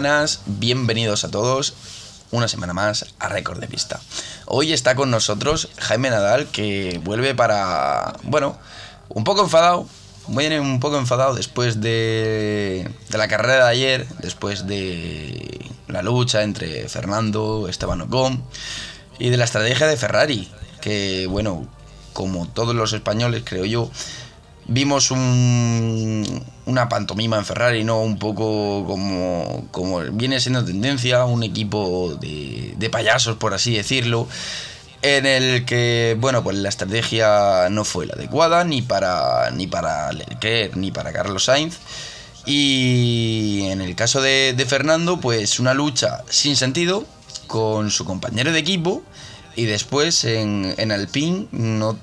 Buenas, bienvenidos a todos una semana más a Récord de Pista. Hoy está con nosotros Jaime Nadal que vuelve para, bueno, un poco enfadado, viene un poco enfadado después de, de la carrera de ayer, después de la lucha entre Fernando, Esteban Ocon y de la estrategia de Ferrari, que bueno, como todos los españoles creo yo, vimos un, una pantomima en Ferrari, ¿no? Un poco como, como viene siendo tendencia, un equipo de, de payasos, por así decirlo, en el que, bueno, pues la estrategia no fue la adecuada ni para, ni para Leclerc ni para Carlos Sainz. Y en el caso de, de Fernando, pues una lucha sin sentido con su compañero de equipo y después en, en Alpine no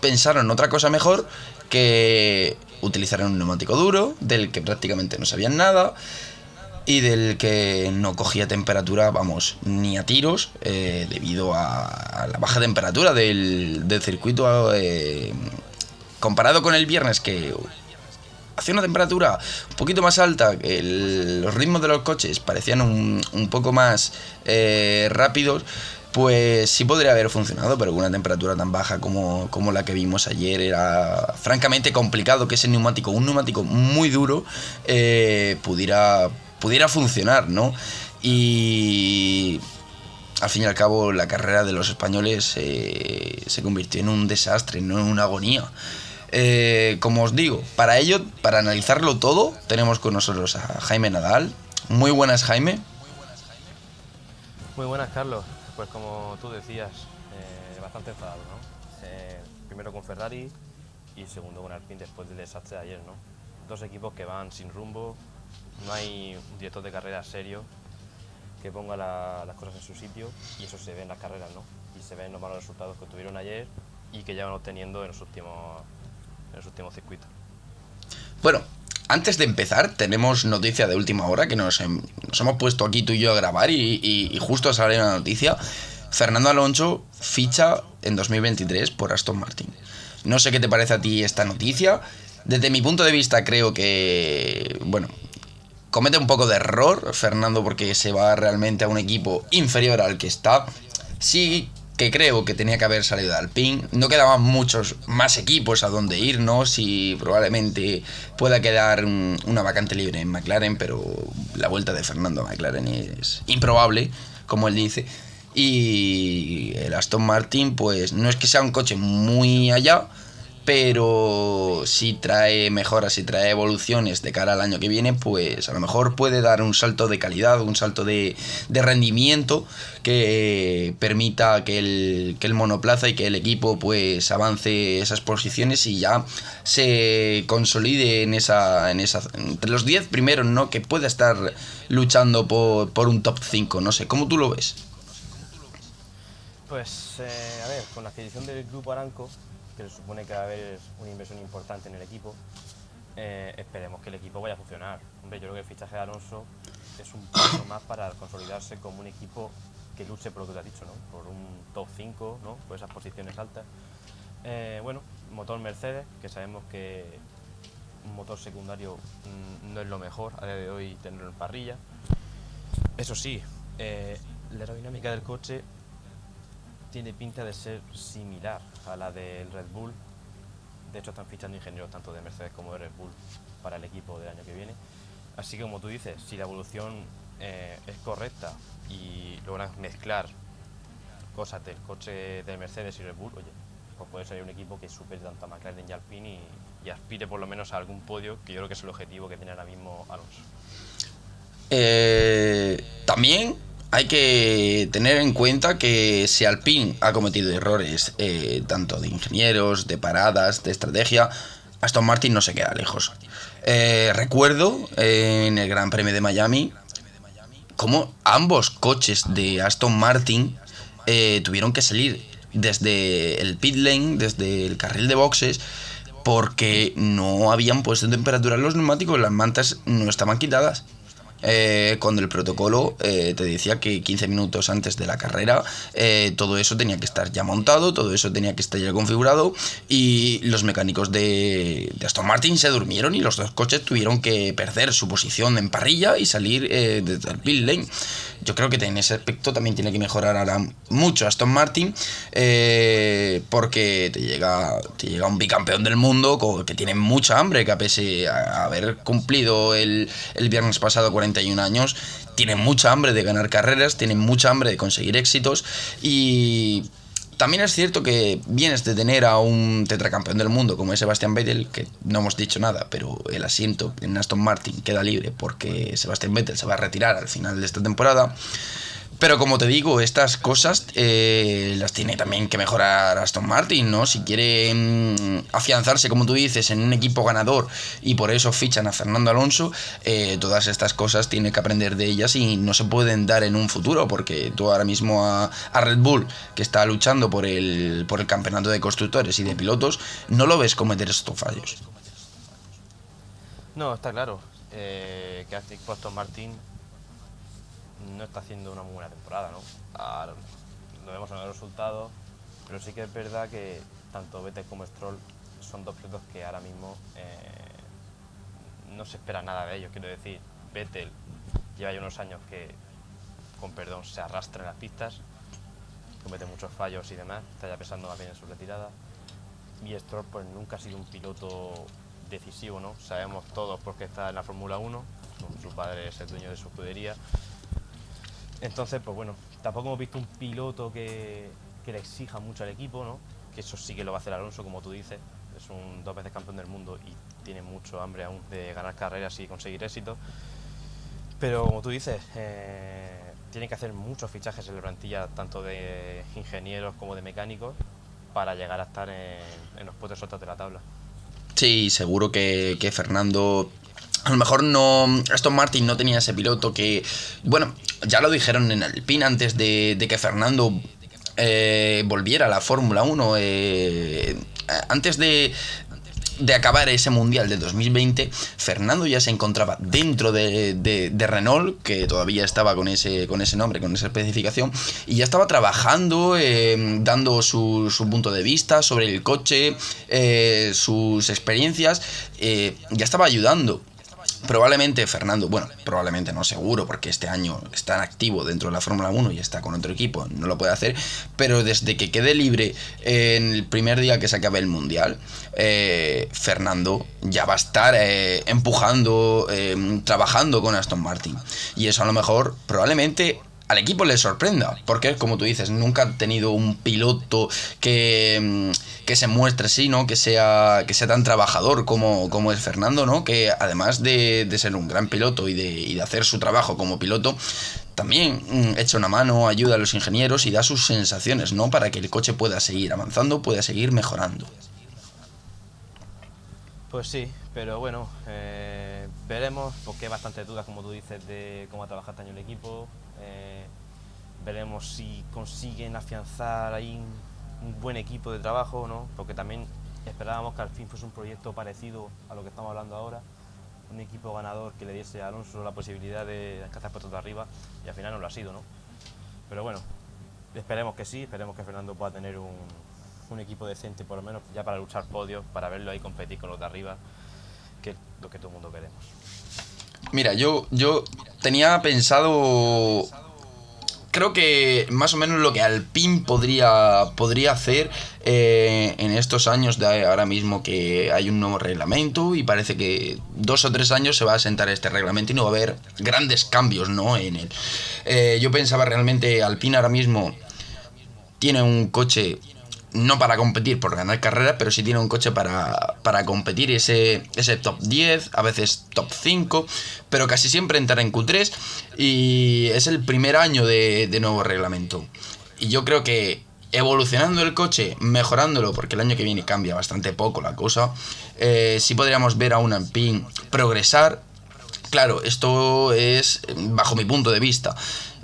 pensaron otra cosa mejor que utilizaron un neumático duro, del que prácticamente no sabían nada y del que no cogía temperatura, vamos, ni a tiros, eh, debido a, la baja temperatura del, circuito eh, comparado con el viernes que hacía una temperatura un poquito más alta, el, los ritmos de los coches parecían un, un poco más eh, rápidos, pues sí podría haber funcionado, pero con una temperatura tan baja como, como, la que vimos ayer era francamente complicado que ese neumático, un neumático muy duro, eh, pudiera, pudiera funcionar, ¿no? Y al fin y al cabo la carrera de los españoles eh, se convirtió en un desastre, no en una agonía. Eh, como os digo, para ello, para analizarlo todo, tenemos con nosotros a Jaime Nadal. Muy buenas, Jaime. Muy buenas, Carlos. Pues como tú decías, eh, bastante enfadado, ¿no? Eh, primero con Ferrari y segundo con Alpine después del desastre de ayer, ¿no? Dos equipos que van sin rumbo, no hay un director de carrera serio que ponga la, las cosas en su sitio y eso se ve en las carreras, ¿no? Y se ven los malos resultados que tuvieron ayer y que ya van obteniendo en los últimos, en los últimos circuitos. Bueno, antes de empezar, tenemos noticia de última hora que nos, nos hemos puesto aquí tú y yo a grabar y, y justo sale una noticia. Fernando Alonso ficha en 2023 por Aston Martin. No sé qué te parece a ti esta noticia. Desde mi punto de vista creo que, bueno, comete un poco de error Fernando porque se va realmente a un equipo inferior al que está. Sí que creo que tenía que haber salido de Alpine. No quedaban muchos más equipos a donde irnos y probablemente pueda quedar un, una vacante libre en McLaren, pero la vuelta de Fernando a McLaren es improbable, como él dice. Y el Aston Martin, pues no es que sea un coche muy allá, pero si trae mejoras, si trae evoluciones de cara al año que viene, pues a lo mejor puede dar un salto de calidad, un salto de, de rendimiento que permita que el, que el, monoplaza y que el equipo pues avance esas posiciones y ya se consolide en esa, en esa entre los 10 primeros, ¿no? Que pueda estar luchando por, por un top 5, no sé, ¿cómo tú lo ves? Pues, eh, a ver, con la adquisición del grupo Aranco, que se supone que va a haber una inversión importante en el equipo, eh, esperemos que el equipo vaya a funcionar. Hombre, yo creo que el fichaje de Alonso es un paso más para consolidarse como un equipo que luche por lo que te has dicho, ¿no? Por un top 5, ¿no? Por esas posiciones altas. Eh, bueno, motor Mercedes, que sabemos que un motor secundario mmm, no es lo mejor a día de hoy tenerlo en parrilla. Eso sí, eh, la aerodinámica del coche tiene pinta de ser similar a la del Red Bull. De hecho, están fichando ingenieros tanto de Mercedes como de Red Bull para el equipo del año que viene. Así que, como tú dices, si la evolución eh, es correcta y logran mezclar cosas del coche de Mercedes y Red Bull, oye, pues puede ser un equipo que supere tanto a McLaren y Alpine y, y, aspire por lo menos a algún podio, que yo creo que es el objetivo que tiene ahora mismo Alonso. Eh, también hay que tener en cuenta que si Alpine ha cometido errores eh, tanto de ingenieros, de paradas, de estrategia, Aston Martin no se queda lejos. Eh, recuerdo eh, en el Gran Premio de Miami cómo ambos coches de Aston Martin tuvieron que salir desde el pit lane, desde el carril de boxes, porque no habían puesto en temperatura los neumáticos, las mantas no estaban quitadas. Eh, cuando el protocolo eh, te decía que 15 minutos antes de la carrera eh, todo eso tenía que estar ya montado, todo eso tenía que estar ya configurado y los mecánicos de, Aston Martin se durmieron y los dos coches tuvieron que perder su posición en parrilla y salir desde el lane. Yo creo que en ese aspecto también tiene que mejorar ahora mucho Aston Martin porque te llega, te llega un bicampeón del mundo que tiene mucha hambre, que a pese a haber cumplido el, el viernes pasado 40 años, tiene mucha hambre de ganar carreras, tiene mucha hambre de conseguir éxitos y también es cierto que vienes de tener a un tetracampeón del mundo como es Sebastian Vettel, que no hemos dicho nada, pero el asiento en Aston Martin queda libre porque Sebastian Vettel se va a retirar al final de esta temporada. Pero como te digo, estas cosas eh, las tiene también que mejorar Aston Martin, ¿no? Si quiere mm, afianzarse, como tú dices, en un equipo ganador y por eso fichan a Fernando Alonso, eh, todas estas cosas tiene que aprender de ellas y no se pueden dar en un futuro, porque tú ahora mismo a, Red Bull, que está luchando por el, por el campeonato de constructores y de pilotos, no lo ves cometer estos fallos. No, está claro. Eh, que Aston Martin no está haciendo una muy buena temporada, ¿no? lo vemos en los resultados, pero sí que es verdad que tanto Vettel como Stroll son dos pilotos que ahora mismo eh, no se espera nada de ellos. Quiero decir, Vettel lleva ya unos años que, con perdón, se arrastra en las pistas, comete muchos fallos y demás, está ya pensando más bien en su retirada. Y Stroll pues nunca ha sido un piloto decisivo, ¿no? Sabemos todos porque está en la Fórmula 1, su padre es el dueño de su escudería entonces, pues bueno, tampoco hemos visto un piloto que, le exija mucho al equipo, ¿no? Que eso sí que lo va a hacer Alonso, como tú dices. Es un dos veces campeón del mundo y tiene mucho hambre aún de ganar carreras y conseguir éxito. Pero como tú dices, eh, tienen que hacer muchos fichajes en la plantilla, tanto de ingenieros como de mecánicos, para llegar a estar en, los puestos altos de la tabla. Sí, seguro que, que Fernando a lo mejor no. Aston Martin no tenía ese piloto que. Bueno, ya lo dijeron en el PIN antes de, que Fernando eh, volviera a la Fórmula 1. Eh, antes de, de acabar ese mundial de 2020, Fernando ya se encontraba dentro de, Renault, que todavía estaba con ese, con ese nombre, con esa especificación, y ya estaba trabajando, eh, dando su, punto de vista sobre el coche, sus experiencias, ya estaba ayudando Probablemente Fernando, bueno, probablemente no seguro, porque este año está activo dentro de la Fórmula 1 y está con otro equipo, no lo puede hacer, pero desde que quede libre en el primer día que se acabe el Mundial, eh, Fernando ya va a estar eh, empujando, eh, trabajando con Aston Martin. Y eso a lo mejor probablemente al equipo le sorprenda, porque como tú dices, nunca ha tenido un piloto que, mm, que se muestre así, ¿no? Que sea, que sea tan trabajador como, como es Fernando, ¿no? Que además de, ser un gran piloto y de, de, hacer su trabajo como piloto, también mm, echa una mano, ayuda a los ingenieros y da sus sensaciones, ¿no? Para que el coche pueda seguir avanzando, pueda seguir mejorando. Pues sí, pero bueno, eh, veremos, porque hay bastantes dudas, como tú dices, de cómo ha trabajado este año el equipo. Eh, veremos si consiguen afianzar ahí un, buen equipo de trabajo, ¿no? Porque también esperábamos que al fin fuese un proyecto parecido a lo que estamos hablando ahora, un equipo ganador que le diese a Alonso la posibilidad de alcanzar puestos de arriba y al final no lo ha sido, ¿no? Pero bueno, esperemos que sí, esperemos que Fernando pueda tener un, un equipo decente, por lo menos ya para luchar podios, para verlo ahí competir con los de arriba, lo que todo el mundo queremos. Mira, yo, yo tenía pensado. Creo que más o menos lo que Alpine podría, podría hacer eh, en estos años de ahora mismo que hay un nuevo reglamento y parece que dos o tres años se va a sentar este reglamento y no va a haber grandes cambios ¿no? en él. Eh, yo pensaba realmente Alpine ahora mismo tiene un coche no para competir por ganar carreras, pero sí tiene un coche para, para competir ese, ese top 10, a veces top 5, pero casi siempre entrar en Q3 y es el primer año de, nuevo reglamento. Y yo creo que evolucionando el coche, mejorándolo, porque el año que viene cambia bastante poco la cosa, eh, sí podríamos ver a un Alpine progresar Claro, esto es bajo mi punto de vista.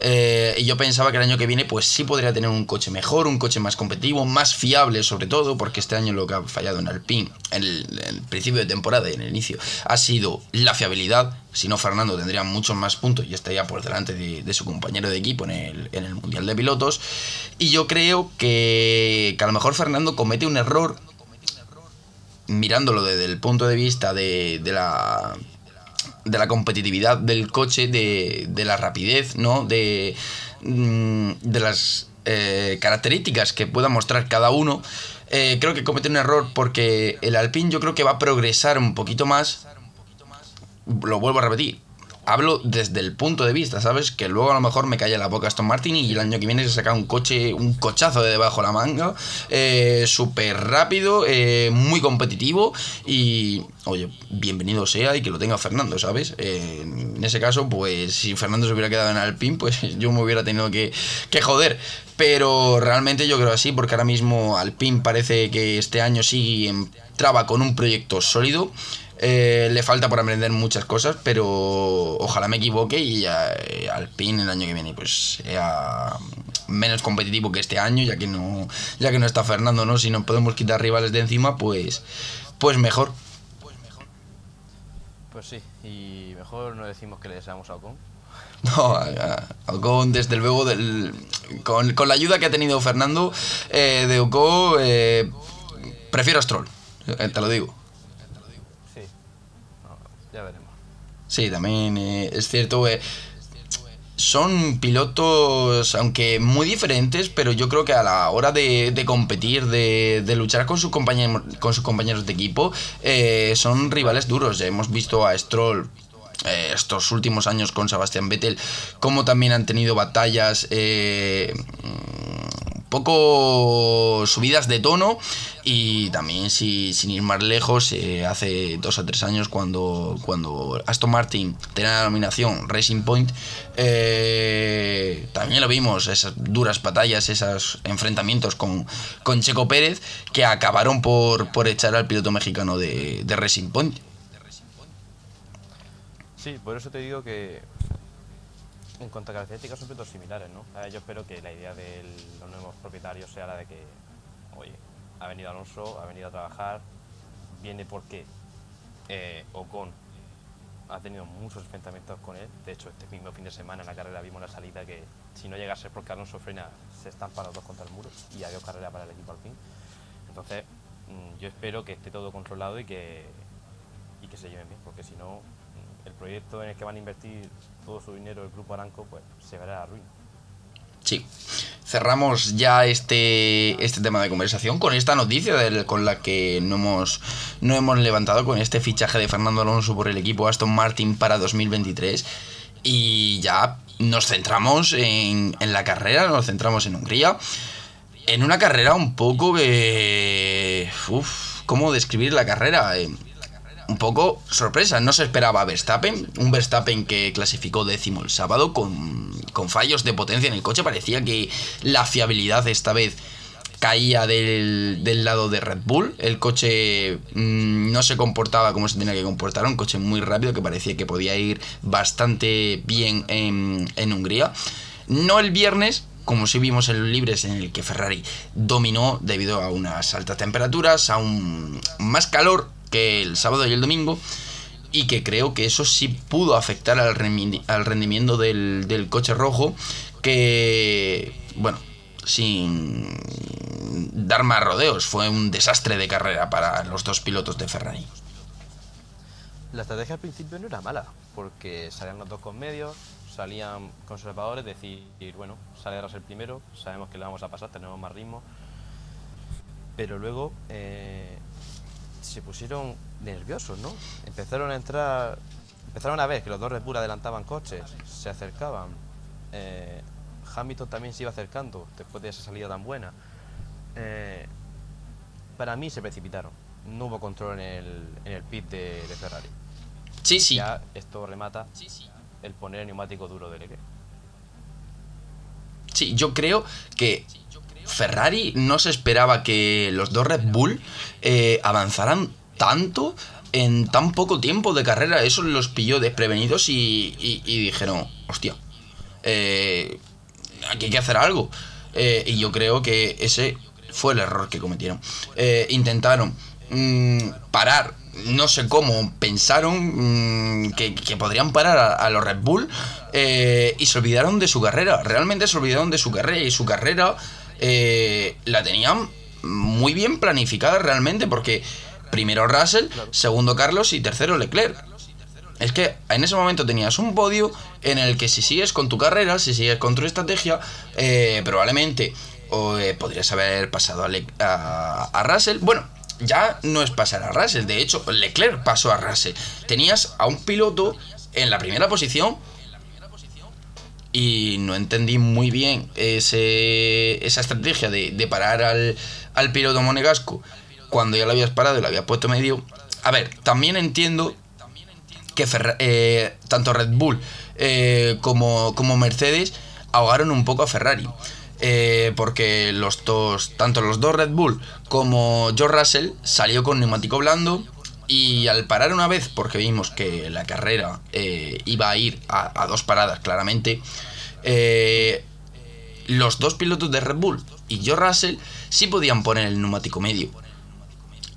Eh, y yo pensaba que el año que viene, pues sí podría tener un coche mejor, un coche más competitivo, más fiable sobre todo, porque este año lo que ha fallado en Alpine, en el, principio de temporada y en el inicio, ha sido la fiabilidad. Si no, Fernando tendría muchos más puntos y estaría por delante de, su compañero de equipo en el, en el, Mundial de Pilotos. Y yo creo que, que a lo mejor Fernando comete un error mirándolo desde el punto de vista de, de la de la competitividad del coche, de, de la rapidez, ¿no? De, mm, de las eh, características que pueda mostrar cada uno. Eh, creo que comete un error porque el Alpine yo creo que va a progresar un poquito más. Lo vuelvo a repetir, hablo desde el punto de vista, ¿sabes? Que luego a lo mejor me calla la boca Aston Martin y el año que viene se saca un coche, un cochazo de debajo de la manga, eh, súper rápido, eh, muy competitivo y, oye, bienvenido sea y que lo tenga Fernando, ¿sabes? Eh, en ese caso, pues si Fernando se hubiera quedado en Alpine, pues yo me hubiera tenido que, que joder. Pero realmente yo creo así, porque ahora mismo Alpine parece que este año sí entraba con un proyecto sólido. Eh, le falta por aprender muchas cosas, pero ojalá me equivoque y eh, al pin el año que viene pues sea menos competitivo que este año, ya que no ya que no está Fernando, ¿no? Si nos podemos quitar rivales de encima, pues pues mejor. Pues sí, y mejor no decimos que le deseamos a Ocon. No, a, Ocon, desde luego, del, con, la ayuda que ha tenido Fernando eh, de Ocon, prefiero a Stroll, te lo digo. Sí, también eh, es cierto. Eh, son pilotos, aunque muy diferentes, pero yo creo que a la hora de, competir, de, luchar con, sus compañeros, con sus compañeros de equipo, eh, son rivales duros. Ya hemos visto a Stroll estos últimos años con Sebastián Vettel, como también han tenido batallas poco subidas de tono y también si, sin ir más lejos eh, hace dos o tres años cuando, cuando Aston Martin tenía la nominación Racing Point eh, también lo vimos esas duras batallas esos enfrentamientos con, con Checo Pérez que acabaron por, por echar al piloto mexicano de, de Racing Point. Sí, por eso te digo que en cuanto a características son pilotos similares, ¿no? yo espero que la idea de los nuevos propietarios sea la de que, oye, ha venido Alonso, ha venido a trabajar, viene porque eh, Ocon ha tenido muchos enfrentamientos con él. De hecho, este mismo fin de semana en la carrera vimos la salida que si no llega a ser porque Alonso frena, se están parados dos contra el muro y adiós carrera para el equipo alpín. Entonces, mm, yo espero que esté todo controlado y que, y que se lleven bien, porque si no, el proyecto en el que van a invertir todo su dinero el grupo Aranco, pues se verá a ruina. Sí. Cerramos ya este, este tema de conversación con esta noticia con la que no hemos, no hemos levantado, con este fichaje de Fernando Alonso por el equipo Aston Martin para 2023. Y ya nos centramos en, en la carrera, nos centramos en Hungría. En una carrera un poco que... Uf, ¿Cómo describir la carrera? Eh, un poco sorpresa. No se esperaba Verstappen, un Verstappen que clasificó décimo el sábado con, fallos de potencia en el coche. Parecía que la fiabilidad esta vez caía del, lado de Red Bull. El coche mm, no se comportaba como se tenía que comportar. Un coche muy rápido que parecía que podía ir bastante bien en, en Hungría. No el viernes, como si vimos en los libres en el que Ferrari dominó debido a unas altas temperaturas, a un más calor que el sábado y el domingo y que creo que eso sí pudo afectar al, rendimiento del, coche rojo que, bueno, sin dar más rodeos, fue un desastre de carrera para los dos pilotos de Ferrari. La estrategia al principio no era mala, porque salían los dos con medios, salían conservadores, decir, bueno, sale el primero, sabemos que le vamos a pasar, tenemos más ritmo, pero luego eh, se pusieron nerviosos, ¿no? Empezaron a entrar, empezaron a ver que los dos Red Bull adelantaban coches, se acercaban. Eh, Hamilton también se iba acercando después de esa salida tan buena. Eh, para mí se precipitaron. No hubo control en el, en el pit de, Ferrari. Sí, sí. Ya esto remata el poner el neumático duro del equipo. Sí, yo creo que Ferrari no se esperaba que los dos Red Bull eh, avanzaran tanto en tan poco tiempo de carrera. Eso los pilló desprevenidos y, dijeron, hostia, eh, aquí hay que hacer algo. Eh, y yo creo que ese fue el error que cometieron. Intentaron mm, parar, no sé cómo, pensaron mm, que, podrían parar a, los Red Bull y se olvidaron de su carrera. Realmente se olvidaron de su carrera y su carrera la tenían muy bien planificada realmente porque primero Russell, segundo Carlos y tercero Leclerc. Es que en ese momento tenías un podio en el que si sigues con tu carrera, si sigues con tu estrategia, eh, probablemente eh, podrías haber pasado a, a, Russell. Bueno, ya no es pasar a Russell, de hecho Leclerc pasó a Russell. Tenías a un piloto en la primera posición y no entendí muy bien ese, esa estrategia de, de parar al, al piloto monegasco cuando ya lo habías parado y lo habías puesto medio. A ver, también entiendo que eh, tanto Red Bull eh, como, como Mercedes ahogaron un poco a Ferrari. Eh, porque los dos, tanto los dos Red Bull como George Russell salió con neumático blando y al parar una vez, porque vimos que la carrera iba a ir a, dos paradas claramente, los dos pilotos de Red Bull y George Russell sí podían poner el neumático medio.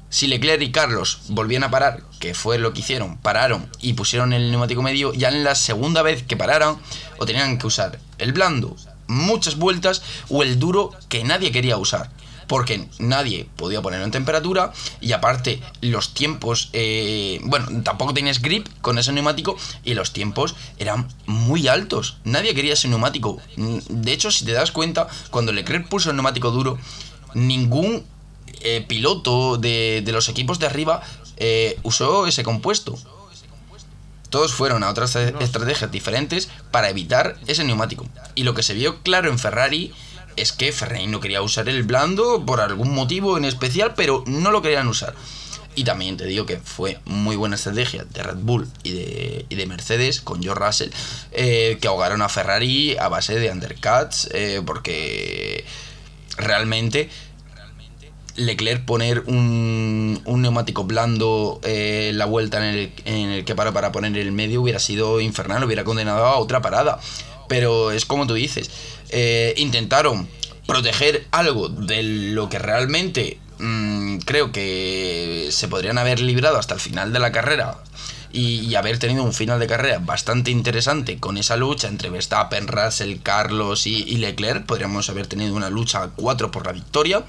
Si Leclerc y Carlos volvían a parar, que fue lo que hicieron, pararon y pusieron el neumático medio, ya en la segunda vez que pararan, o tenían que usar el blando muchas vueltas o el duro que nadie quería usar. Porque nadie podía ponerlo en temperatura y aparte los tiempos, eh, bueno, tampoco tenías grip con ese neumático y los tiempos eran muy altos. Nadie quería ese neumático. De hecho, si te das cuenta, cuando Leclerc puso el neumático duro, ningún eh, piloto de, los equipos de arriba eh, usó ese compuesto. Todos fueron a otras estrategias diferentes para evitar ese neumático. Y lo que se vio claro en Ferrari es que Ferrari no quería usar el blando por algún motivo en especial, pero no lo querían usar. Y también te digo que fue muy buena estrategia de Red Bull y de, Mercedes con George Russell, eh, que ahogaron a Ferrari a base de undercuts, porque realmente Leclerc poner un, neumático blando eh, la vuelta en el, en el que para para poner el medio hubiera sido infernal, hubiera condenado a otra parada. Pero es como tú dices, eh, intentaron proteger algo de lo que realmente mm, creo que se podrían haber librado hasta el final de la carrera y, haber tenido un final de carrera bastante interesante con esa lucha entre Verstappen, Russell, Carlos y, Leclerc. Podríamos haber tenido una lucha cuatro por la victoria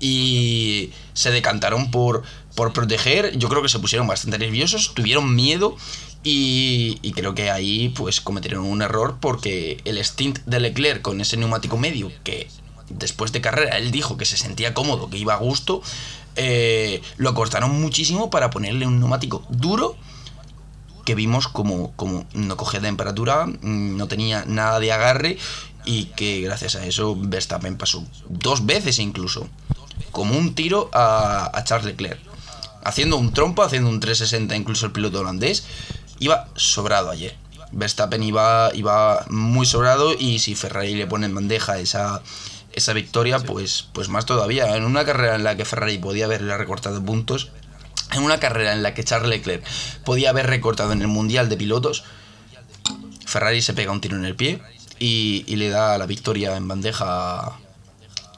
y se decantaron por, por proteger. Yo creo que se pusieron bastante nerviosos, tuvieron miedo y, creo que ahí pues cometieron un error porque el stint de Leclerc con ese neumático medio que después de carrera él dijo que se sentía cómodo, que iba a gusto, eh, lo acortaron muchísimo para ponerle un neumático duro que vimos como, como no cogía temperatura, mm, no tenía nada de agarre y que gracias a eso Verstappen pasó dos veces incluso como un tiro a, Charles Leclerc. Haciendo un trompo, haciendo un 360 incluso el piloto holandés. Iba sobrado ayer. Verstappen iba, iba muy sobrado y si Ferrari le pone en bandeja esa, esa victoria, pues, pues más todavía. En una carrera en la que Ferrari podía haberle recortado puntos, en una carrera en la que Charles Leclerc podía haber recortado en el Mundial de Pilotos, Ferrari se pega un tiro en el pie y, y le da la victoria en bandeja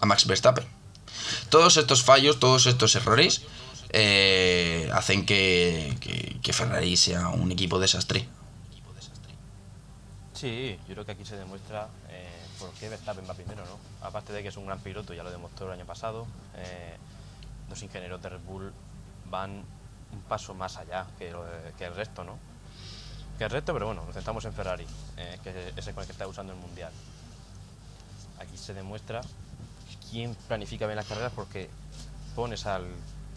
a Max Verstappen. Todos estos fallos, todos estos errores eh, hacen que, Ferrari sea un equipo desastre. Sí, yo creo que aquí se demuestra eh, por qué Verstappen va primero, ¿no? Aparte de que es un gran piloto, ya lo demostró el año pasado, eh, los ingenieros de Red Bull van un paso más allá que, el resto, ¿no? Que el resto, pero bueno, nos centramos en Ferrari, que es el que está usando el Mundial. Aquí se demuestra quién planifica bien las carreras porque pones al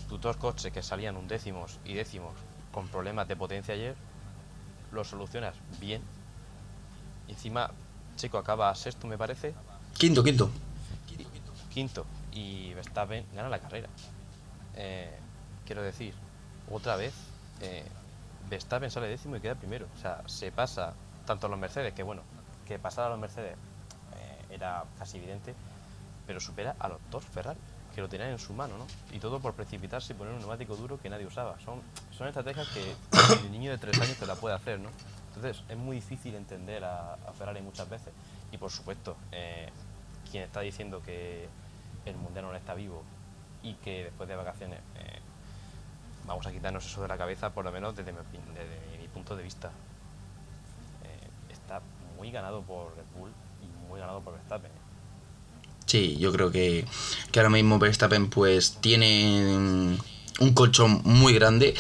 tutor coche que salían un décimos y décimos con problemas de potencia ayer, lo solucionas bien. Encima, Chico acaba sexto, me parece. Quinto, quinto. Quinto. Y Verstappen gana la carrera. Eh, quiero decir, otra vez, eh, Verstappen sale décimo y queda primero. O sea, se pasa tanto a los Mercedes, que bueno, que pasar a los Mercedes eh, era casi evidente, pero supera a los dos Ferrari, que lo tenían en su mano, ¿no? Y todo por precipitarse y poner un neumático duro que nadie usaba. Son, son estrategias que el niño de tres años te la puede hacer, ¿no? Entonces es muy difícil entender a, Ferrari muchas veces. Y por supuesto, eh, quien está diciendo que el mundial no está vivo y que después de vacaciones eh, vamos a quitarnos eso de la cabeza, por lo menos desde mi, desde mi punto de vista. Eh, está muy ganado por Red Bull y muy ganado por Verstappen. Sí, yo creo que, que ahora mismo Verstappen pues tiene un colchón muy grande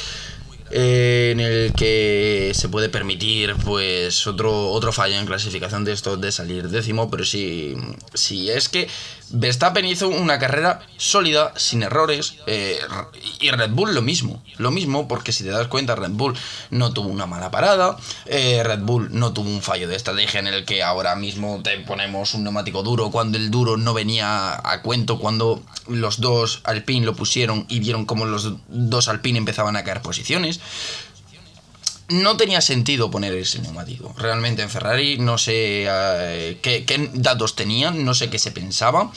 eh, en el que se puede permitir pues otro, otro fallo en clasificación de estos de salir décimo, pero sí, sí es que Verstappen hizo una carrera sólida, sin errores, eh, y Red Bull lo mismo, lo mismo, porque si te das cuenta Red Bull no tuvo una mala parada, eh, Red Bull no tuvo un fallo de estrategia en el que ahora mismo te ponemos un neumático duro cuando el duro no venía a cuento, cuando los dos Alpine lo pusieron y vieron cómo los dos Alpine empezaban a caer posiciones no tenía sentido poner ese neumático. Realmente en Ferrari no sé eh, qué, qué datos tenían, no sé qué se pensaba.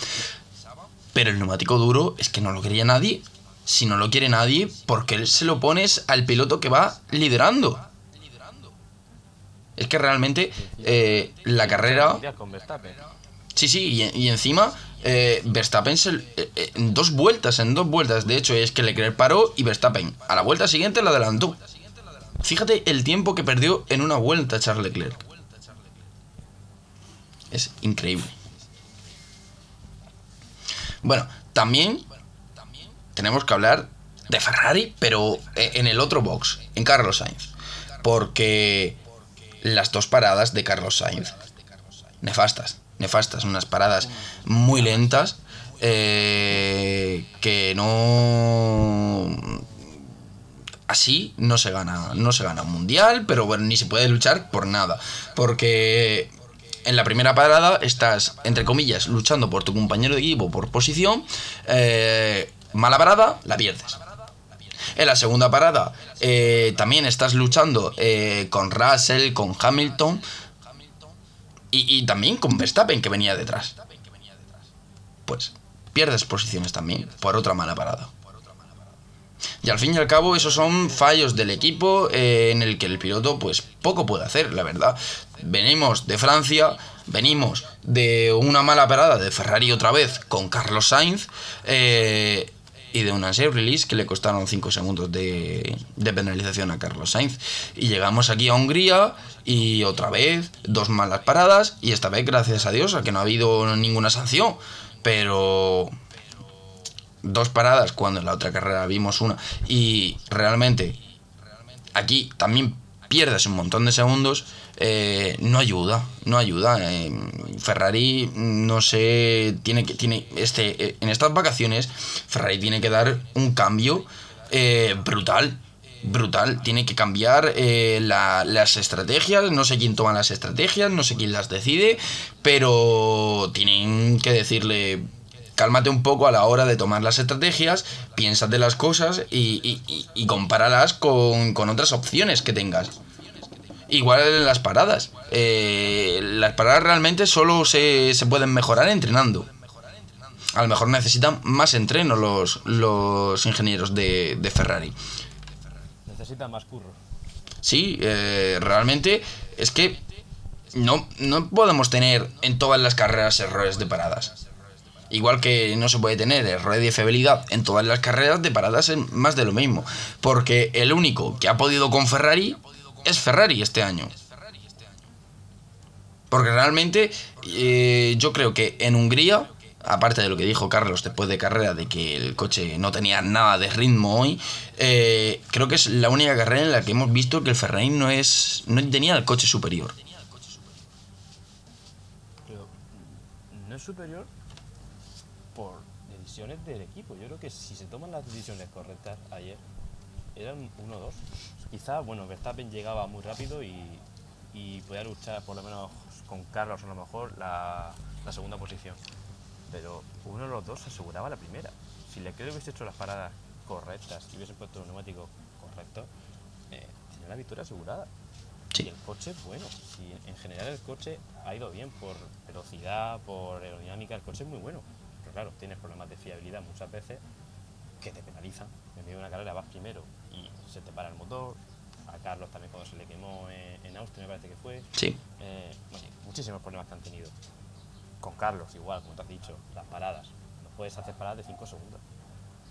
Pero el neumático duro es que no lo quería nadie. Si no lo quiere nadie, ¿por qué se lo pones al piloto que va liderando? Es que realmente eh, la carrera... Sí, sí, y, y encima eh, Verstappen eh, eh, en dos vueltas, en dos vueltas, de hecho es que Leclerc paró y Verstappen a la vuelta siguiente la adelantó. Fíjate el tiempo que perdió en una vuelta Charles Leclerc. Es increíble. Bueno, también tenemos que hablar de Ferrari, pero en el otro box, en Carlos Sainz. Porque las dos paradas de Carlos Sainz, nefastas, nefastas, unas paradas muy lentas, eh, que no así no se gana no se gana un mundial pero bueno ni se puede luchar por nada porque en la primera parada estás entre comillas luchando por tu compañero de equipo por posición eh, mala parada la pierdes. En la segunda parada eh, también estás luchando con Russell con Hamilton y, también con Verstappen que venía detrás pues pierdes posiciones también por otra mala parada y al fin y al cabo, esos son fallos del equipo eh, en el que el piloto, pues poco puede hacer, la verdad. Venimos de Francia, venimos de una mala parada de Ferrari otra vez con Carlos Sainz eh, y de una safe release que le costaron 5 segundos de, de penalización a Carlos Sainz. Y llegamos aquí a Hungría y otra vez dos malas paradas y esta vez, gracias a Dios, a que no ha habido ninguna sanción. Pero dos paradas cuando en la otra carrera vimos una y realmente aquí también pierdes un montón de segundos eh, no ayuda no ayuda. Eh, Ferrari no sé tiene que tiene este eh, en estas vacaciones Ferrari tiene que dar un cambio eh, brutal brutal. Tiene que cambiar la- las estrategias. No sé quién toma las estrategias no sé quién las decide pero tienen que decirle cálmate un poco a la hora de tomar las estrategias, piénsate las cosas y- y compáralas con, con otras opciones que tengas. Igual en las paradas. Eh, las paradas realmente solo se, se pueden mejorar entrenando. A lo mejor necesitan más entreno los, los ingenieros de, de Ferrari. Necesita más curro. Sí, eh, realmente es que no, no podemos tener en todas las carreras errores de paradas. Igual que no se puede tener errores de fiabilidad en todas las carreras de paradas es más de lo mismo. Porque el único que ha podido con Ferrari es Ferrari este año. Porque realmente eh, yo creo que en Hungría, aparte de lo que dijo Carlos después de carrera, de que el coche no tenía nada de ritmo hoy, eh, creo que es la única carrera en la que hemos visto que el Ferrari no, es, no tenía el coche superior. Pero no es superior por decisiones del equipo. Yo creo que si se toman las decisiones correctas ayer, eran 1-2. Quizá, bueno, Verstappen llegaba muy rápido y, y podía luchar por lo menos con Carlos a lo mejor la, la segunda posición. Pero uno de los dos aseguraba la primera. Si Leclerc hubiese hecho las paradas correctas y hubiese puesto un neumático correcto, eh, tenía la victoria asegurada. Sí. Y el coche, bueno, si en general el coche ha ido bien por velocidad, por aerodinámica, el coche es muy bueno. Porque claro, tienes problemas de fiabilidad muchas veces que te penalizan. En medio de una carrera vas primero se te para el motor. A Carlos también cuando se le quemó en, en Austria, me parece que fue. Sí. Eh, bueno, muchísimos problemas que han tenido. Con Carlos, igual, como te has dicho, las paradas. No puedes hacer paradas de 5 segundos.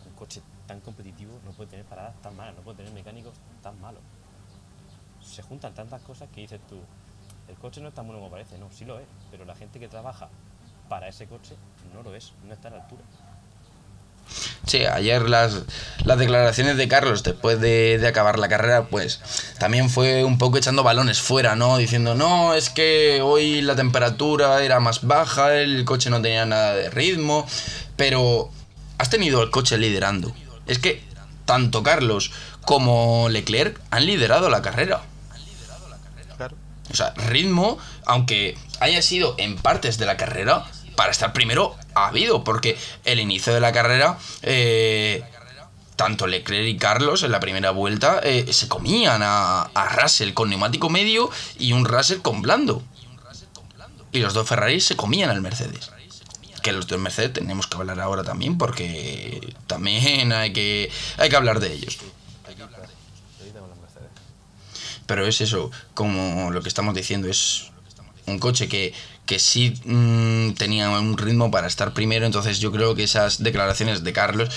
Un coche tan competitivo no puede tener paradas tan malas, no puede tener mecánicos tan malos. Se juntan tantas cosas que dices tú, el coche no es tan bueno como parece, no, sí lo es, pero la gente que trabaja para ese coche no lo es, no está a la altura. Sí, ayer las, las declaraciones de Carlos después de, de acabar la carrera, pues también fue un poco echando balones fuera, ¿no? Diciendo, no, es que hoy la temperatura era más baja, el coche no tenía nada de ritmo, pero has tenido el coche liderando. Es que tanto Carlos como Leclerc han liderado la carrera. O sea, ritmo, aunque haya sido en partes de la carrera, para estar primero ha habido, porque el inicio de la carrera, eh, tanto Leclerc y Carlos en la primera vuelta eh, se comían a, a Russell con neumático medio y un Russell con blando. Y los dos Ferraris se comían al Mercedes. Que los dos Mercedes tenemos que hablar ahora también, porque también hay que, hay que hablar de ellos. Pero es eso, como lo que estamos diciendo, es un coche que, que sí mm, tenía un ritmo para estar primero, entonces yo creo que esas declaraciones de Carlos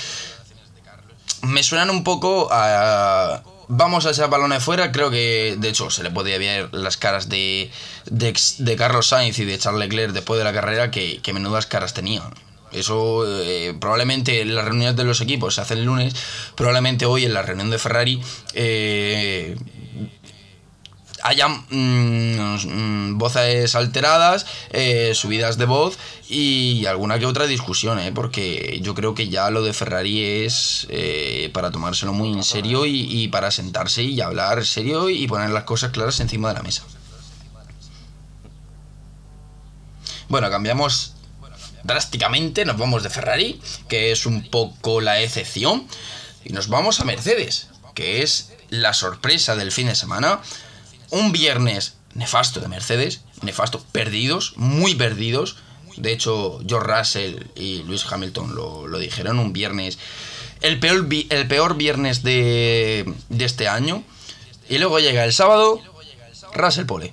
me suenan un poco a... Vamos a echar balones fuera, creo que de hecho se le podía ver las caras de, de, Carlos Sainz y de Charles Leclerc después de la carrera que, que menudas caras tenían. Eso eh, probablemente en las reuniones de los equipos se hacen el lunes, probablemente hoy en la reunión de Ferrari eh, haya mm, mm, voces alteradas, eh, subidas de voz y alguna que otra discusión, ¿eh? porque yo creo que ya lo de Ferrari es eh, para tomárselo muy en serio y, y para sentarse y hablar serio y poner las cosas claras encima de la mesa. Bueno, cambiamos drásticamente, nos vamos de Ferrari, que es un poco la excepción, y nos vamos a Mercedes, que es la sorpresa del fin de semana. Un viernes nefasto de Mercedes, nefasto, perdidos, muy perdidos. De hecho, George Russell y Lewis Hamilton lo, lo dijeron, un viernes, el peor, el peor viernes de, de este año. Y luego llega el sábado, Russell Pole.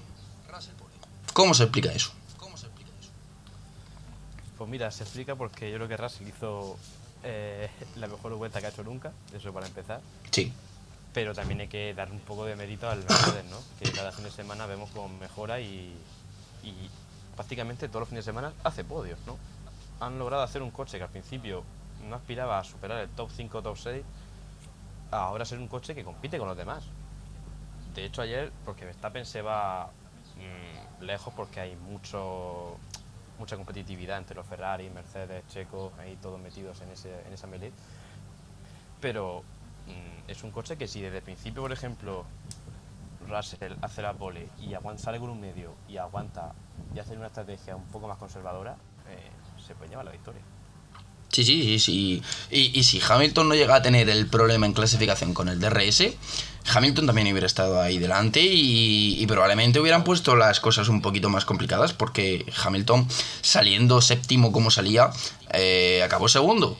¿Cómo se explica eso? Pues mira, se explica porque yo creo que Russell hizo eh, la mejor vuelta que ha hecho nunca, eso para empezar. Sí, Pero también hay que dar un poco de mérito al Mercedes, ¿no? Que cada fin de semana vemos cómo mejora y, y prácticamente todos los fines de semana hace podios, ¿no? Han logrado hacer un coche que al principio no aspiraba a superar el top 5 o top 6, a ahora ser un coche que compite con los demás. De hecho ayer, porque Verstappen se va mm, lejos porque hay mucho mucha competitividad entre los Ferrari, Mercedes, Checo, ahí todos metidos en, ese, en esa melee. Pero es un coche que si desde el principio, por ejemplo, Russell hace la pole y aguanta, sale con un medio y aguanta y hace una estrategia un poco más conservadora, eh, se puede llevar la victoria. Sí, sí, sí. Y, y si Hamilton no llega a tener el problema en clasificación con el DRS, Hamilton también hubiera estado ahí delante y, y probablemente hubieran puesto las cosas un poquito más complicadas porque Hamilton, saliendo séptimo como salía, eh, acabó segundo.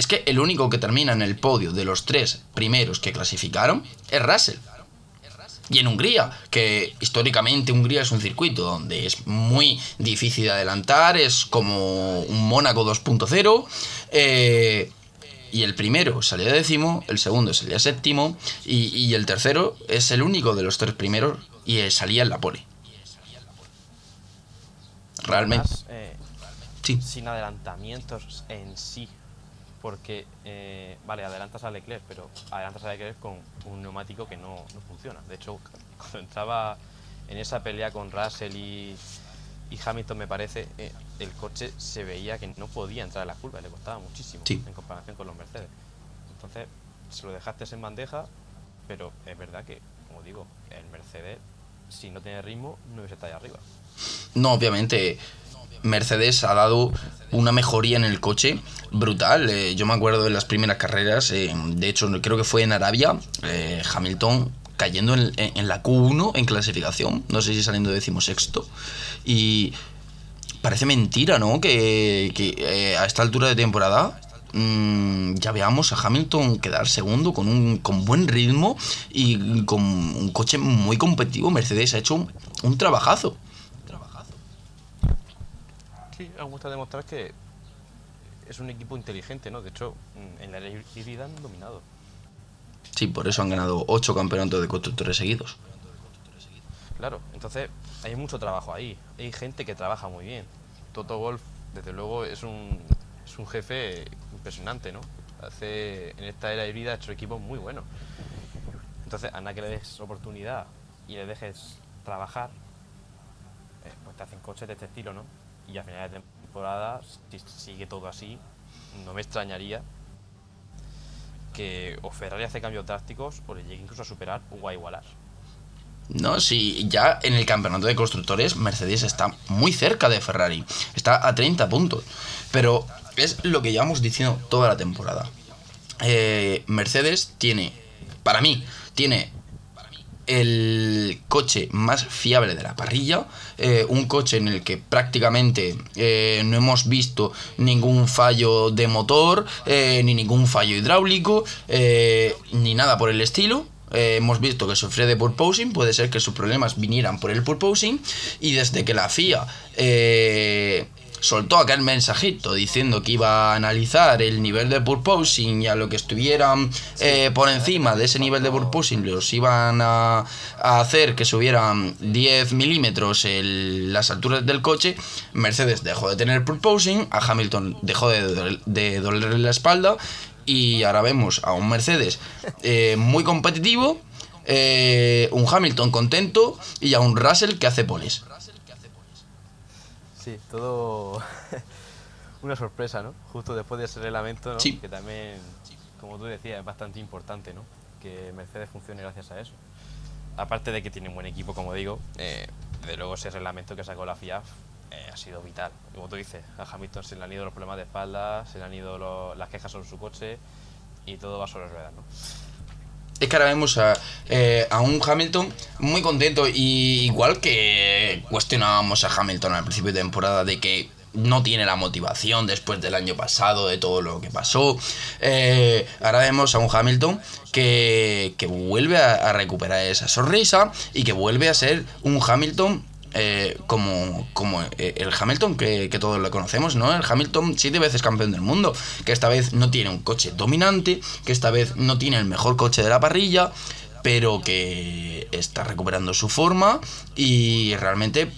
Es que el único que termina en el podio de los tres primeros que clasificaron es Russell. Y en Hungría, que históricamente Hungría es un circuito donde es muy difícil de adelantar, es como un Mónaco 2.0. eh, y el primero salía décimo, el segundo salía séptimo, y, y el tercero es el único de los tres primeros y eh, salía en la pole. Realmente. Además, eh, Sí. sin adelantamientos en sí. Porque, eh, vale, adelantas a Leclerc, pero adelantas a Leclerc con un neumático que no, no funciona. De hecho, cuando entraba en esa pelea con Russell y, y Hamilton, me parece, eh, el coche se veía que no podía entrar en la curva, le costaba muchísimo Sí. en comparación con los Mercedes. Entonces, se lo dejaste en bandeja, pero es verdad que, como digo, el Mercedes, si no tiene ritmo, no hubiese estado ahí arriba. No, obviamente Mercedes ha dado una mejoría en el coche brutal. Eh, yo me acuerdo de las primeras carreras, eh, de hecho creo que fue en Arabia, eh, Hamilton cayendo en, la Q1 en clasificación, no sé si saliendo decimosexto, y parece mentira, ¿no? Que, a esta altura de temporada mm, ya veamos a Hamilton quedar segundo con un con buen ritmo y con un coche muy competitivo. Mercedes ha hecho un, un trabajazo. Sí, ha gustado demostrar que es un equipo inteligente, ¿no? De hecho, mm, en la era híbrida han dominado. Sí, por eso han ganado ocho campeonatos de constructores seguidos. Claro, entonces hay mucho trabajo ahí. Hay gente que trabaja muy bien. Toto Wolf, desde luego, es un, es un jefe impresionante, ¿no? Hace, en esta era híbrida ha hecho equipos muy buenos. Entonces, a nada que le des oportunidad y le dejes trabajar, eh, pues te hacen coches de este estilo, ¿no? Y a final de temporada, si sigue todo así, no me extrañaría que o Ferrari hace cambios drásticos o le llegue incluso a superar o a igualar. No, sí, ya en el campeonato de constructores Mercedes está muy cerca de Ferrari. Está a 30 puntos. Pero es lo que llevamos diciendo toda la temporada. Eh, Mercedes tiene, para mí, tiene el coche más fiable de la parrilla, eh, un coche en el que prácticamente eh, no hemos visto ningún fallo de motor, eh, ni ningún fallo hidráulico, ni nada por el estilo. Hemos visto que sufre de purposing, puede ser que sus problemas vinieran por el purposing, y desde que la FIA soltó aquel mensajito diciendo que iba a analizar el nivel de purposing y a lo que estuvieran eh, por encima de ese nivel de purposing los iban a, a hacer que subieran 10 milímetros las alturas del coche, Mercedes dejó de tener purposing, a Hamilton dejó de dolerle la espalda y ahora vemos a un Mercedes eh, muy competitivo, eh, un Hamilton contento y a un Russell que hace poles. Sí, todo una sorpresa, ¿no? Justo después de ese reglamento, ¿no? Sí. Que también, como tú decías, es bastante importante, ¿no? Que Mercedes funcione gracias a eso. Aparte de que tiene un buen equipo, como digo, eh, de luego ese reglamento que sacó la FIA eh, ha sido vital. Como tú dices, a Hamilton se le han ido los problemas de espalda, se le han ido lo- las quejas sobre su coche y todo va sobre ruedas, ¿no? Es que ahora vemos a, eh, a un Hamilton muy contento y igual que cuestionábamos a Hamilton al principio de temporada de que no tiene la motivación después del año pasado, de todo lo que pasó. eh, ahora vemos a un Hamilton que, que vuelve a, a recuperar esa sonrisa y que vuelve a ser un Hamilton eh, como, como eh, el Hamilton que, que todos lo conocemos, ¿no? El Hamilton siete veces campeón del mundo, que esta vez no tiene un coche dominante, que esta vez no tiene el mejor coche de la parrilla, pero que está recuperando su forma y realmente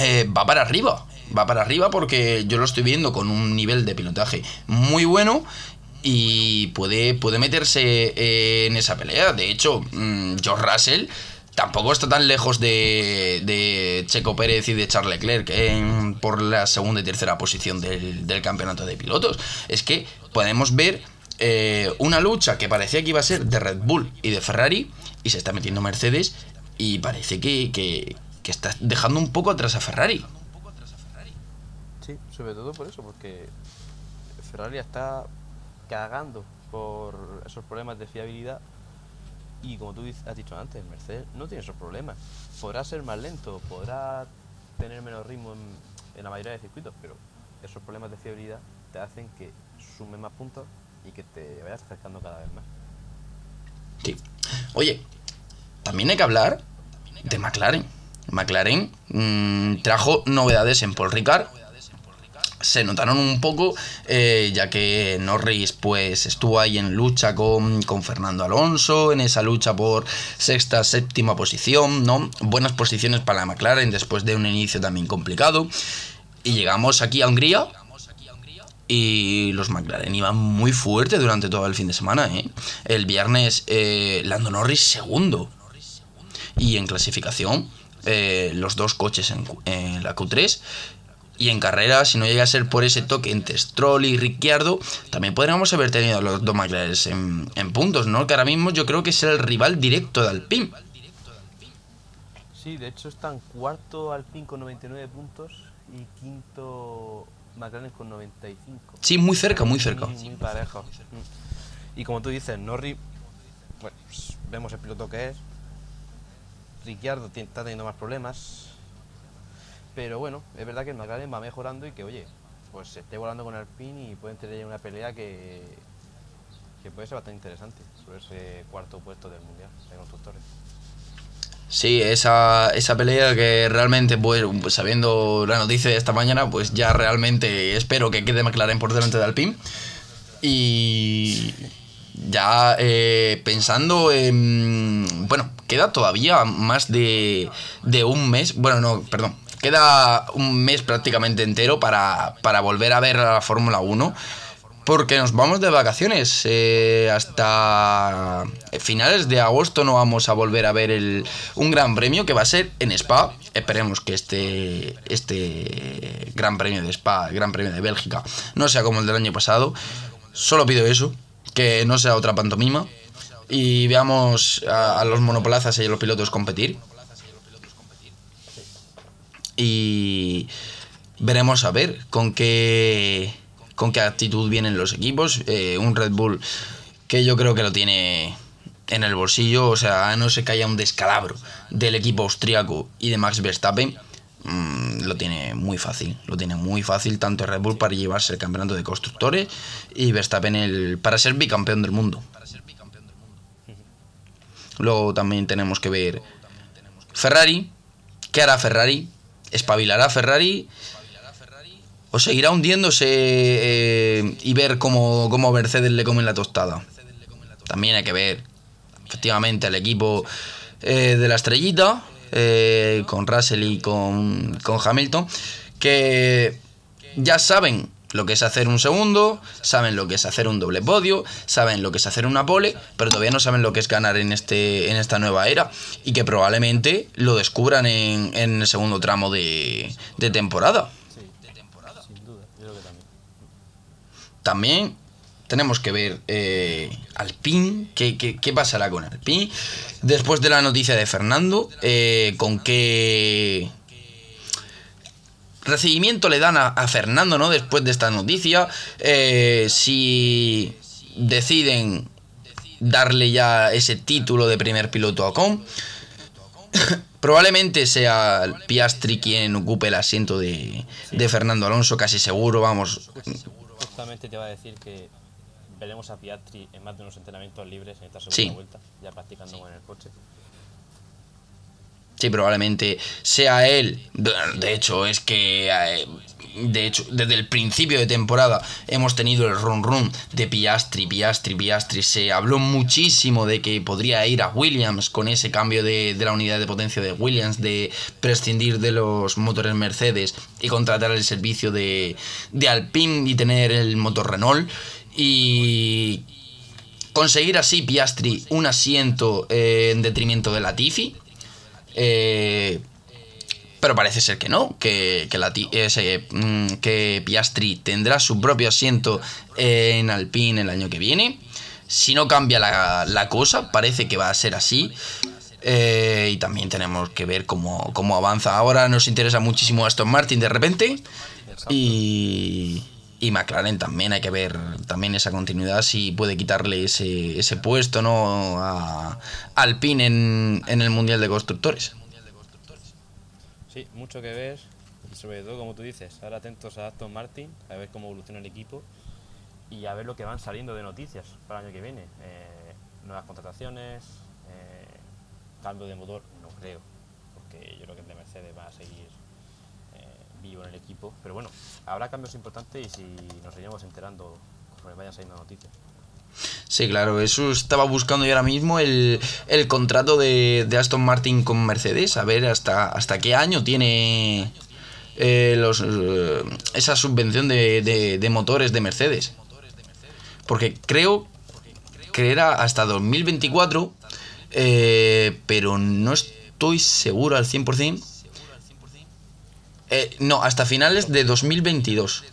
eh, va para arriba. Va para arriba porque yo lo estoy viendo con un nivel de pilotaje muy bueno y puede, puede meterse eh, en esa pelea. De hecho, mm, George Russell tampoco está tan lejos de, Checo Pérez y de Charles Leclerc en- por la segunda y tercera posición del, del campeonato de pilotos. Es que podemos ver eh, una lucha que parecía que iba a ser de Red Bull y de Ferrari y se está metiendo Mercedes y parece que, que, que está dejando un poco atrás a Ferrari. Sí, sobre todo por eso, porque Ferrari está cagando por esos problemas de fiabilidad y como tú has dicho antes, Mercedes no tiene esos problemas. Podrá ser más lento, podrá tener menos ritmo en, en la mayoría de circuitos, pero esos problemas de fiabilidad te hacen que sume más puntos y que te vayas acercando cada vez más. Sí. Oye, también hay que hablar de McLaren. McLaren mm, trajo novedades en Paul Ricard. Se notaron un poco, eh, ya que Norris pues estuvo ahí en lucha con, con Fernando Alonso, en esa lucha por sexta, séptima posición, ¿no? Buenas posiciones para la McLaren después de un inicio también complicado. Y llegamos aquí a Hungría, y los McLaren iban muy fuerte durante todo el fin de semana. ¿eh? El viernes eh, Lando Norris segundo. Y en clasificación los dos coches en, en la Q3. Y en carrera, si no llega a ser por ese toque entre Stroll y Ricciardo, también podríamos haber tenido a los dos McLaren en, en puntos, ¿no? Que ahora mismo yo creo que es el rival directo de Alpine. Sí, de hecho están cuarto Alpine con 99 puntos y quinto McLaren con 95. Sí, muy cerca, muy cerca. Muy, muy parejo. Y como tú dices, Norris, bueno, pues, vemos el piloto que es. Ricciardo está teniendo más problemas. Pero bueno, es verdad que el McLaren va mejorando y que, oye, pues se esté volando con Alpine y pueden tener una pelea que, que puede ser bastante interesante sobre ese cuarto puesto del Mundial de Constructores. Sí, esa, esa pelea que realmente, pues, sabiendo la noticia de esta mañana, pues ya realmente espero que quede McLaren por delante de Alpine. Y ya eh, pensando en... Bueno, queda todavía más de, de un mes. Bueno, no, perdón. Queda un mes prácticamente entero para, para volver a ver la Fórmula 1. Porque nos vamos de vacaciones. eh, hasta finales de agosto no vamos a volver a ver el, un gran premio que va a ser en Spa. Esperemos que este, este gran premio de Spa, el gran premio de Bélgica, no sea como el del año pasado. Solo pido eso, que no sea otra pantomima. Y veamos a, los monoplazas y a los pilotos competir. Y veremos a ver con qué con qué actitud vienen los equipos. Eh, un Red Bull que yo creo que lo tiene en el bolsillo, o sea, a no ser que haya un descalabro del equipo austriaco y de Max Verstappen, mm, lo tiene muy fácil, lo tiene muy fácil tanto Red Bull para llevarse el campeonato de constructores y Verstappen el, para ser bicampeón del mundo. Luego también tenemos que ver Ferrari, ¿qué hará Ferrari? ¿Espabilará Ferrari? ¿O seguirá hundiéndose eh, y ver cómo, cómo Mercedes le come la tostada? También hay que ver, efectivamente, al equipo eh, de la estrellita, eh, con Russell y con, con Hamilton, que ya saben lo que es hacer un segundo, saben lo que es hacer un doble podio, saben lo que es hacer una pole, pero todavía no saben lo que es ganar en, este, en esta nueva era y que probablemente lo descubran en, en el segundo tramo de, de temporada. Sí, sin duda, yo creo que también. También tenemos que ver eh, Alpine, ¿qué, qué, qué pasará con Alpine? Después de la noticia de Fernando, eh, con qué recibimiento le dan a, a Fernando, ¿no? Después de esta noticia, eh, si deciden darle ya ese título de primer piloto a Ocon. Probablemente sea Piastri quien ocupe el asiento de, de Fernando Alonso, casi seguro, vamos. Justamente te va a decir que veremos a Piastri en más de unos entrenamientos libres en esta segunda Sí. vuelta, ya practicando con el coche. Sí, probablemente sea él. De hecho, es que. eh, De hecho, desde el principio de temporada hemos tenido el run run de Piastri, Piastri, Piastri. Se habló muchísimo de que podría ir a Williams con ese cambio de, de la unidad de potencia de Williams, de prescindir de los motores Mercedes y contratar el servicio de, de Alpine y tener el motor Renault. Y conseguir así Piastri un asiento en detrimento de Latifi. Eh, pero parece ser que no, que, mm, que Piastri tendrá su propio asiento en Alpine el año que viene. Si no cambia la, la cosa, parece que va a ser así. Eh, y también tenemos que ver cómo, cómo avanza. Ahora nos interesa muchísimo Aston Martin de repente. Y, y McLaren también hay que ver también esa continuidad si puede quitarle ese, ese puesto no a Alpine en, en el Mundial de Constructores. Sí, mucho que ver y sobre todo, como tú dices, ahora atentos a Aston Martin, a ver cómo evoluciona el equipo y a ver lo que van saliendo de noticias para el año que viene. Eh, nuevas contrataciones, eh, cambio de motor, no creo, porque yo creo que el de Mercedes va a seguir vivo en el equipo. Pero bueno, habrá cambios importantes y si nos iremos enterando conforme vayan saliendo noticias. Sí, claro, eso estaba buscando yo ahora mismo el, el contrato de, Aston Martin con Mercedes, a ver hasta, hasta qué año tiene eh, los, eh, esa subvención de, de- de motores de Mercedes. Porque creo que era hasta 2024, eh, pero no estoy seguro al 100%. Eh, no, hasta finales de 2022.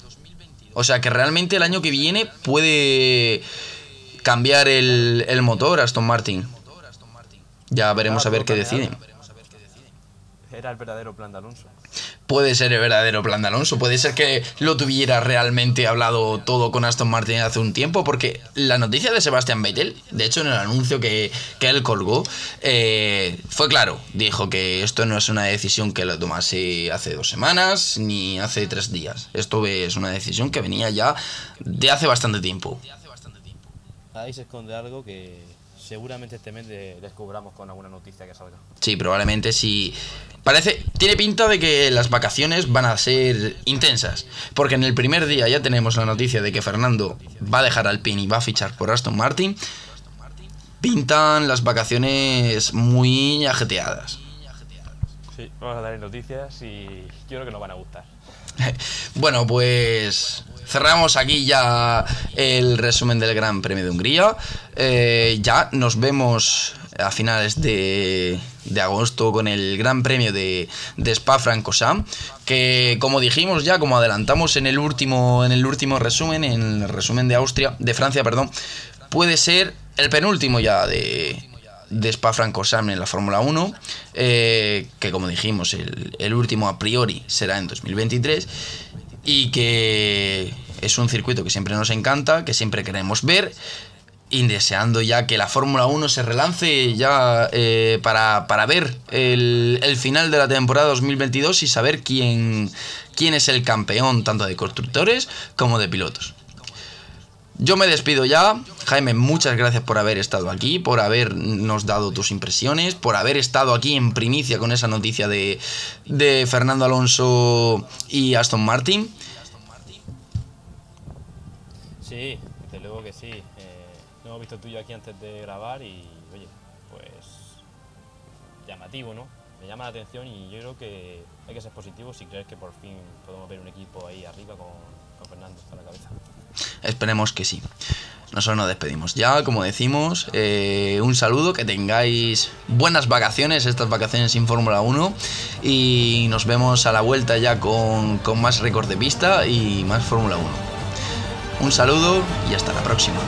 O sea que realmente el año que viene puede cambiar el, el motor Aston Martin. Ya veremos a ver qué deciden. Era el verdadero plan de Alonso. puede ser el verdadero plan de Alonso. Puede ser que lo tuviera realmente hablado todo con Aston Martin hace un tiempo, porque la noticia de Sebastián Vettel, de hecho en el anuncio que, él colgó, eh, fue claro. Dijo que esto no es una decisión que lo tomase hace dos semanas ni hace tres días. Esto es una decisión que venía ya de hace bastante tiempo. Ahí se esconde algo que seguramente este mes descubramos con alguna noticia que salga. Sí, probablemente sí. Parece, tiene pinta de que las vacaciones van a ser intensas, porque en el primer día ya tenemos la noticia de que Fernando va a dejar Alpine y va a fichar por Aston Martin. Pintan las vacaciones muy ajeteadas. Sí, vamos a dar noticias y yo creo que nos van a gustar. bueno, pues cerramos aquí ya el resumen del Gran Premio de Hungría. Eh, ya nos vemos a finales de, agosto con el Gran Premio de, de Spa-Francorchamps, que como dijimos ya, como adelantamos en el último en el último resumen, en el resumen de Austria, de Francia, perdón, puede ser el penúltimo ya de, de Spa-Francorchamps en la Fórmula 1, eh, que como dijimos, el, el último a priori será en 2023 y que es un circuito que siempre nos encanta, que siempre queremos ver y deseando ya que la Fórmula 1 se relance ya eh, para, ver el, final de la temporada 2022 y saber quién, quién es el campeón tanto de constructores como de pilotos. Yo me despido ya. Jaime, muchas gracias por haber estado aquí, por habernos dado tus impresiones, por haber estado aquí en primicia con esa noticia de, de Fernando Alonso y Aston Martin. Sí, desde luego que sí. Eh, lo hemos visto tuyo aquí antes de grabar y, oye, pues llamativo, ¿no? Me llama la atención y yo creo que hay que ser positivo si crees que por fin podemos ver un equipo ahí arriba con, con Fernando a la cabeza. Esperemos que sí. Nosotros nos despedimos ya, como decimos. Eh, un saludo, que tengáis buenas vacaciones, estas vacaciones sin Fórmula 1. Y nos vemos a la vuelta ya con, con más récord de pista y más Fórmula 1. Un saludo y hasta la próxima.